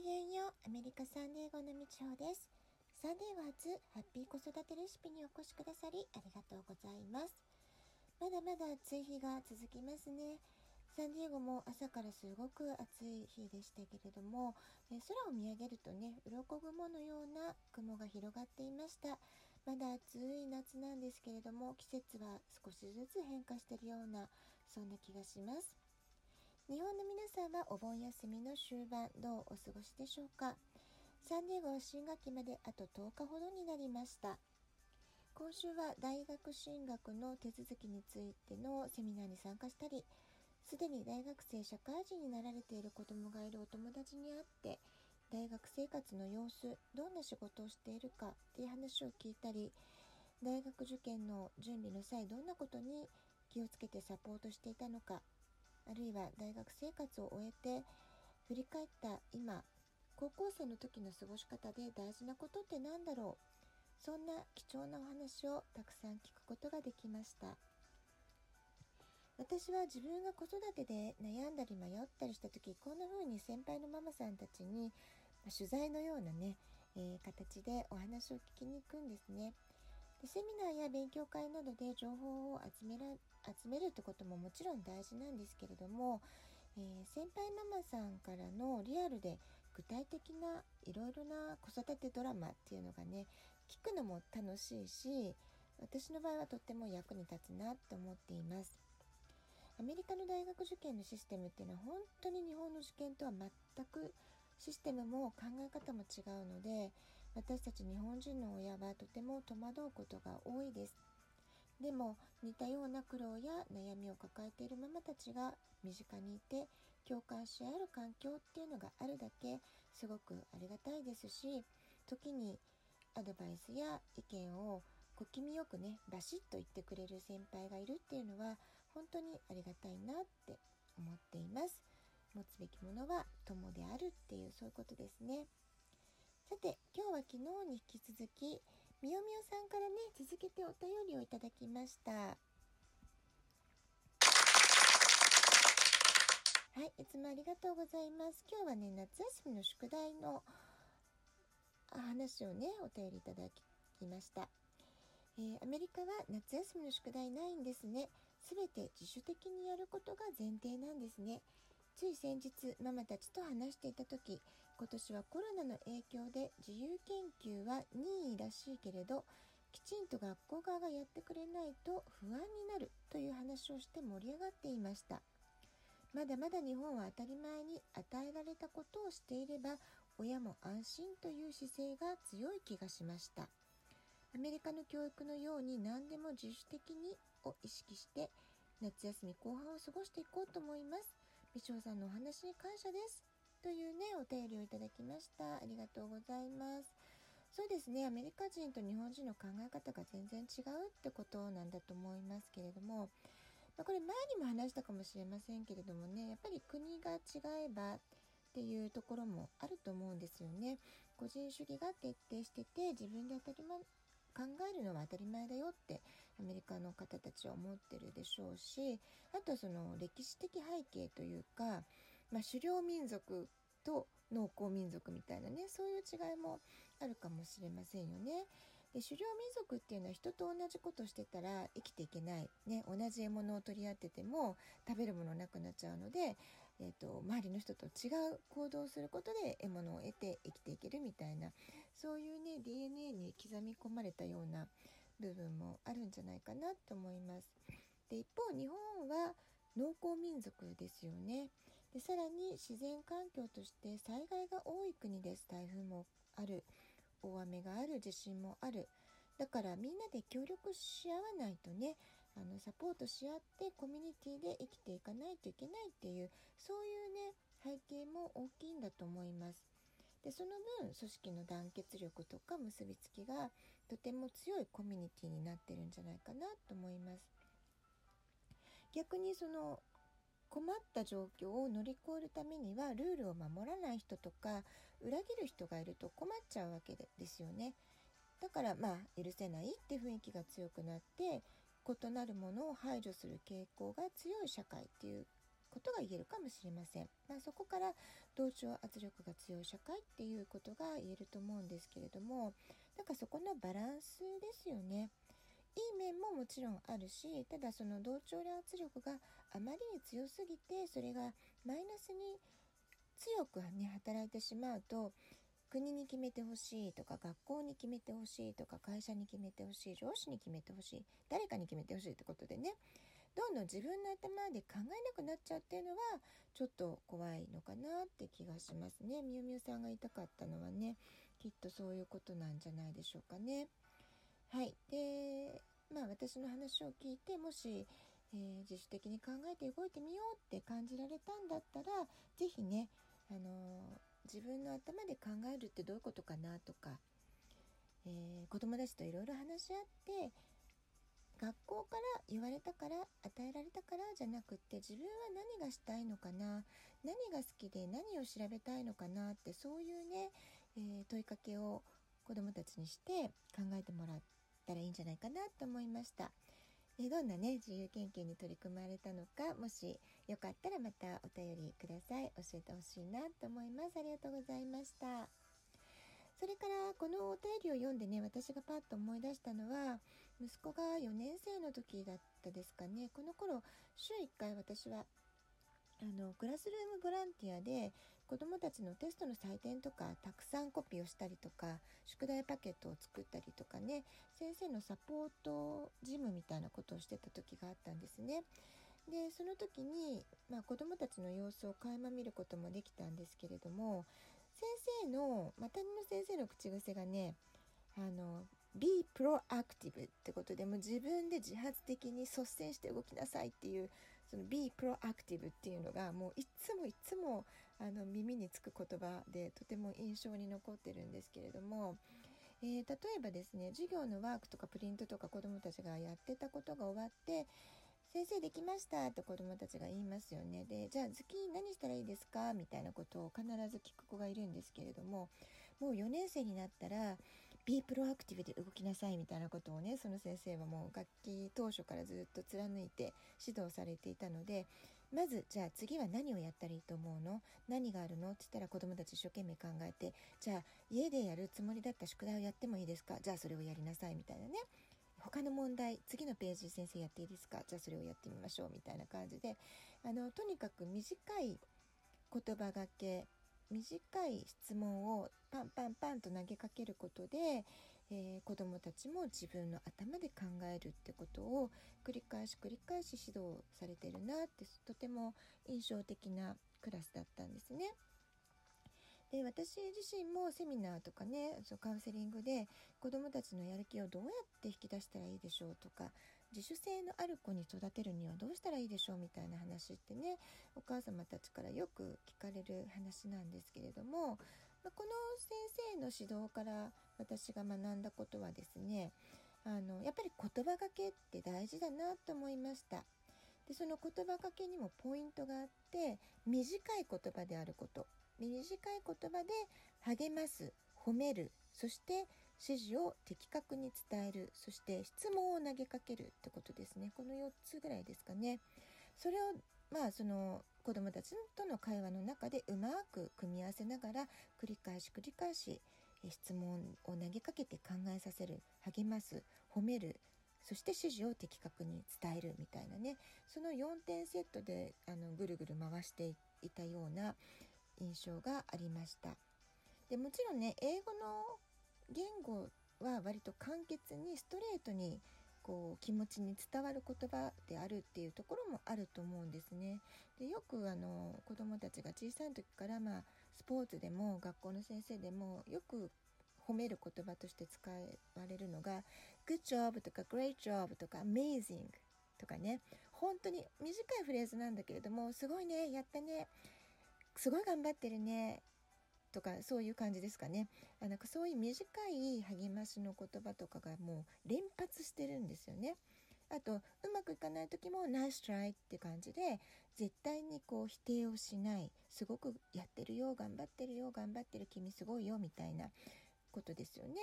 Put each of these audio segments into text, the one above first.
きげんようアメリカサンデーゴのみちほです。サンデーゴ初ハッピー子育てレシピにお越しくださりありがとうございます。まだまだ暑い日が続きますね。サンディエゴも朝からすごく暑い日でしたけれども、え空を見上げるとね鱗雲のような雲が広がっていました。まだ暑い夏なんですけれども季節は少しずつ変化しているようなそんな気がします。日本の皆さんはお盆休みの終盤どうお過ごしでしょうか？サンディエゴは新学期まであと10日ほどになりました。今週は大学進学の手続きについてのセミナーに参加したりすでに大学生社会人になられている子どもがいるお友達に会って大学生活の様子どんな仕事をしているかっていう話を聞いたり大学受験の準備の際どんなことに気をつけてサポートしていたのかあるいは大学生活を終えて振り返った今高校生の時の過ごし方で大事なことって何だろう？そんな貴重なお話をたくさん聞くことができました。私は自分が子育てで悩んだり迷ったりした時こんな風に先輩のママさんたちに、取材のようなね、えー、形でお話を聞きに行くんですね。でセミナーや勉強会などで情報を集めら集めるってことももちろん大事なんですけれども、えー、先輩ママさんからのリアルで具体的ないろいろな子育てドラマっていうのがね聞くのも楽しいし私の場合はとっても役に立つなと思っています。アメリカの大学受験のシステムっていうのは本当に日本の受験とは全くシステムも考え方も違うので私たち日本人の親はとても戸惑うことが多いです。でも似たような苦労や悩みを抱えているママたちが身近にいて共感し合える環境っていうのがあるだけすごくありがたいですし時にアドバイスや意見を小気味よくねバシッと言ってくれる先輩がいるっていうのは本当にありがたいなって思っています。持つべきものは友であるっていうそういうことですね。さて今日は昨日に引き続きみよみよさんからね続けてお便りをいただきましたはい、いつもありがとうございます。今日はね、夏休みの宿題の話をね、お便りいただきました。えー、アメリカは夏休みの宿題ないんですね。すべて自主的にやることが前提なんですね。つい先日ママたちと話していた時今年はコロナの影響で自由研究は任意らしいけれどきちんと学校側がやってくれないと不安になるという話をして盛り上がっていましたまだまだ日本は当たり前に与えられたことをしていれば親も安心という姿勢が強い気がしましたアメリカの教育のように何でも自主的にを意識して夏休み後半を過ごしていこうと思います。美少さんのお話に感謝です。というね、お便りをいただきました。ありがとうございます。そうですね、アメリカ人と日本人の考え方が全然違うってことなんだと思いますけれども、まあ、これ前にも話したかもしれませんけれどもね、やっぱり国が違えばっていうところもあると思うんですよね。個人主義が徹底してて自分で当たり前考えるのは当たり前だよってアメリカの方たちは思ってるでしょうしあとはその歴史的背景というか、まあ、狩猟民族と農耕民族みたいなねそういう違いもあるかもしれませんよね。で狩猟民族っていうのは人と同じことしてたら生きていけない、ね、同じ獲物を取り合ってても食べるものなくなっちゃうので、えーと、周りの人と違う行動をすることで獲物を得て生きていけるみたいなそういうね DNA に刻み込まれたような部分もあるんじゃないかなと思います。で一方日本は農耕民族ですよねでさらに自然環境として災害が多い国です台風もある大雨がある地震もあるだからみんなで協力し合わないとねあのサポートし合ってコミュニティで生きていかないといけないっていうそういうね背景も大きいんだと思います。でその分組織の団結力とか結びつきがとても強いコミュニティになってるんじゃないかなと思います。逆にその困った状況を乗り越えるためにはルールを守らない人とか裏切る人がいると困っちゃうわけですよね。だからまあ許せないって雰囲気が強くなって異なるものを排除する傾向が強い社会っていうことが言えるかもしれません。まあ、そこから同調圧力が強い社会っていうことが言えると思うんですけれどもなんかそこのバランスですよね。いい面ももちろんあるしただその同調圧力があまりに強すぎてそれがマイナスに強くね働いてしまうと国に決めてほしいとか学校に決めてほしいとか会社に決めてほしい上司に決めてほしい誰かに決めてほしいってことでねどんどん自分の頭で考えなくなっちゃうっていうのはちょっと怖いのかなって気がしますね。みゆみゆさんが言いたかったのはねきっとそういうことなんじゃないでしょうかね。はい。でまあ私の話を聞いてもし、えー、自主的に考えて動いてみようって感じられたんだったら是非ねあのー自分の頭で考えるってどういうことかなとか、えー、子供たちといろいろ話し合って学校から言われたから与えられたからじゃなくって自分は何がしたいのかな何が好きで何を調べたいのかなってそういうね、えー、問いかけを子どもたちにして考えてもらったらいいんじゃないかなと思いました。えどんなね自由研究に取り組まれたのかもしよかったらまたお便りください。教えてほしいなと思います。ありがとうございました。それからこのお便りを読んでね私がパッと思い出したのは息子が4年生の時だったですかね。この頃週1回私はあのクラスルームボランティアで子どもたちのテストの採点とかたくさんコピーをしたりとか宿題パケットを作ったりとかね先生のサポート事務みたいなことをしてた時があったんですね。でその時に、まあ、子どもたちの様子を垣間見ることもできたんですけれども先生のまたの先生の口癖がねあの be proactive ってことでも自分で自発的に率先して動きなさいっていうその be proactive っていうのがもういつもいつもあの耳につく言葉でとても印象に残ってるんですけれども、えー、例えばですね授業のワークとかプリントとか子どもたちがやってたことが終わって先生できましたって子どもたちが言いますよね。でじゃあ次何したらいいですか？みたいなことを必ず聞く子がいるんですけれどももう4年生になったらビープロアクティブで動きなさい。みたいなことをねその先生はもう楽器当初からずっと貫いて指導されていたのでまずじゃあ次は何をやったらいいと思うの？何があるの？って言ったら子どもたち一生懸命考えてじゃあ家でやるつもりだった宿題をやってもいいですか？じゃあそれをやりなさいみたいなね。他の問題次のページ先生やっていいですか？じゃあそれをやってみましょうみたいな感じで。あのとにかく短い言葉がけ短い質問をパンパンパンと投げかけることで、えー、子どもたちも自分の頭で考えるってことを繰り返し繰り返し指導されてるなってとても印象的なクラスだったんですね。で私自身もセミナーとかねそうカウンセリングで子どもたちのやる気をどうやって引き出したらいいでしょうとか自主性のある子に育てるにはどうしたらいいでしょうみたいな話ってねお母様たちからよく聞かれる話なんですけれども、この先生の指導から私が学んだことはですねあのやっぱり言葉がけって大事だなと思いました。でその言葉かけにもポイントがあって短い言葉であること。短い言葉で励ます褒めるそして指示を的確に伝えるそして質問を投げかけるってことですね。この4つぐらいですかね。それをまあその子どもたちとの会話の中でうまく組み合わせながら繰り返し繰り返し質問を投げかけて考えさせる励ます褒めるそして指示を的確に伝えるみたいなね。その4点セットであのぐるぐる回していたような印象がありました。でもちろんね英語の言語は割と簡潔にストレートにこう気持ちに伝わる言葉であるっていうところもあると思うんですね。でよくあの子どもたちが小さい時から、まあ、スポーツでも学校の先生でもよく褒める言葉として使われるのが「Good job」とか「Great job」とか「Amazing」とかね本当に短いフレーズなんだけれども「すごいねやったね」「すごい頑張ってるね」とかそういう感じですかねあなんかそういう短い励ましの言葉とかがもう連発してるんですよね。あとうまくいかない時も「ナイストライ」って感じで絶対にこう否定をしないすごくやってるよ頑張ってるよ頑張ってる君すごいよみたいなことですよね。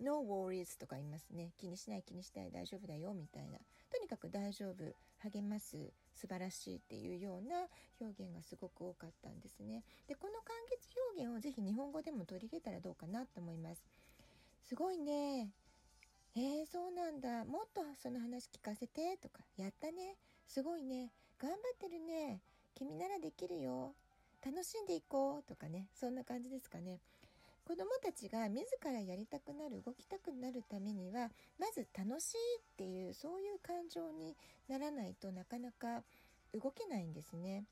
No worries とか言いますね。気にしない気にしない大丈夫だよみたいな。とにかく大丈夫、励ます、素晴らしいっていうような表現がすごく多かったんですね。で、この完結表現をぜひ日本語でも取り入れたらどうかなと思います。すごいね。えー、そうなんだ。もっとその話聞かせてとか、やったね。すごいね。頑張ってるね。君ならできるよ。楽しんでいこうとかね。そんな感じですかね。子供たちが自らやりたくなる動きたくなるためにはまず楽しいっていうそういう感情にならないとなかなか動けないんですね。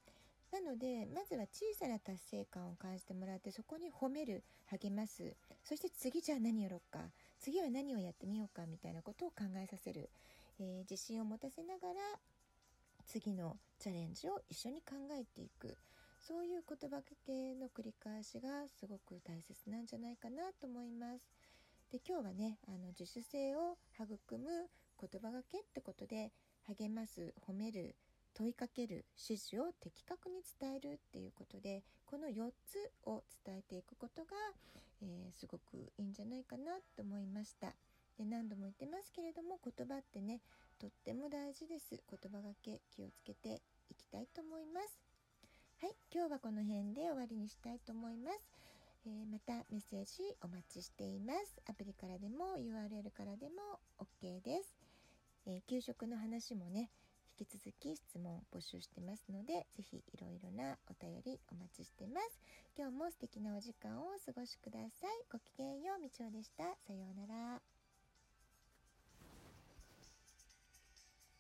なのでまずは小さな達成感を感じてもらってそこに褒める励ます。そして次じゃあ何やろうか。次は何をやってみようかみたいなことを考えさせる、えー、自信を持たせながら次のチャレンジを一緒に考えていく。そういう言葉かけの繰り返しがすごく大切なんじゃないかなと思います。で今日はねあの自主性を育む言葉がけってことで励ます褒める問いかける指示を的確に伝えるっていうことでこの4つを伝えていくことが、えー、すごくいいんじゃないかなと思いました。で何度も言ってますけれども言葉ってねとっても大事です。言葉がけ気をつけていきたいと思います。はい今日はこの辺で終わりにしたいと思いますえー、またメッセージお待ちしていますアプリからでも URL からでも OK です、えー、給食の話もね引き続き質問募集してますので、ぜひいろいろなお便りお待ちしてます。今日も素敵なお時間をお過ごしください。ごきげんよう、みちおでした。さようなら。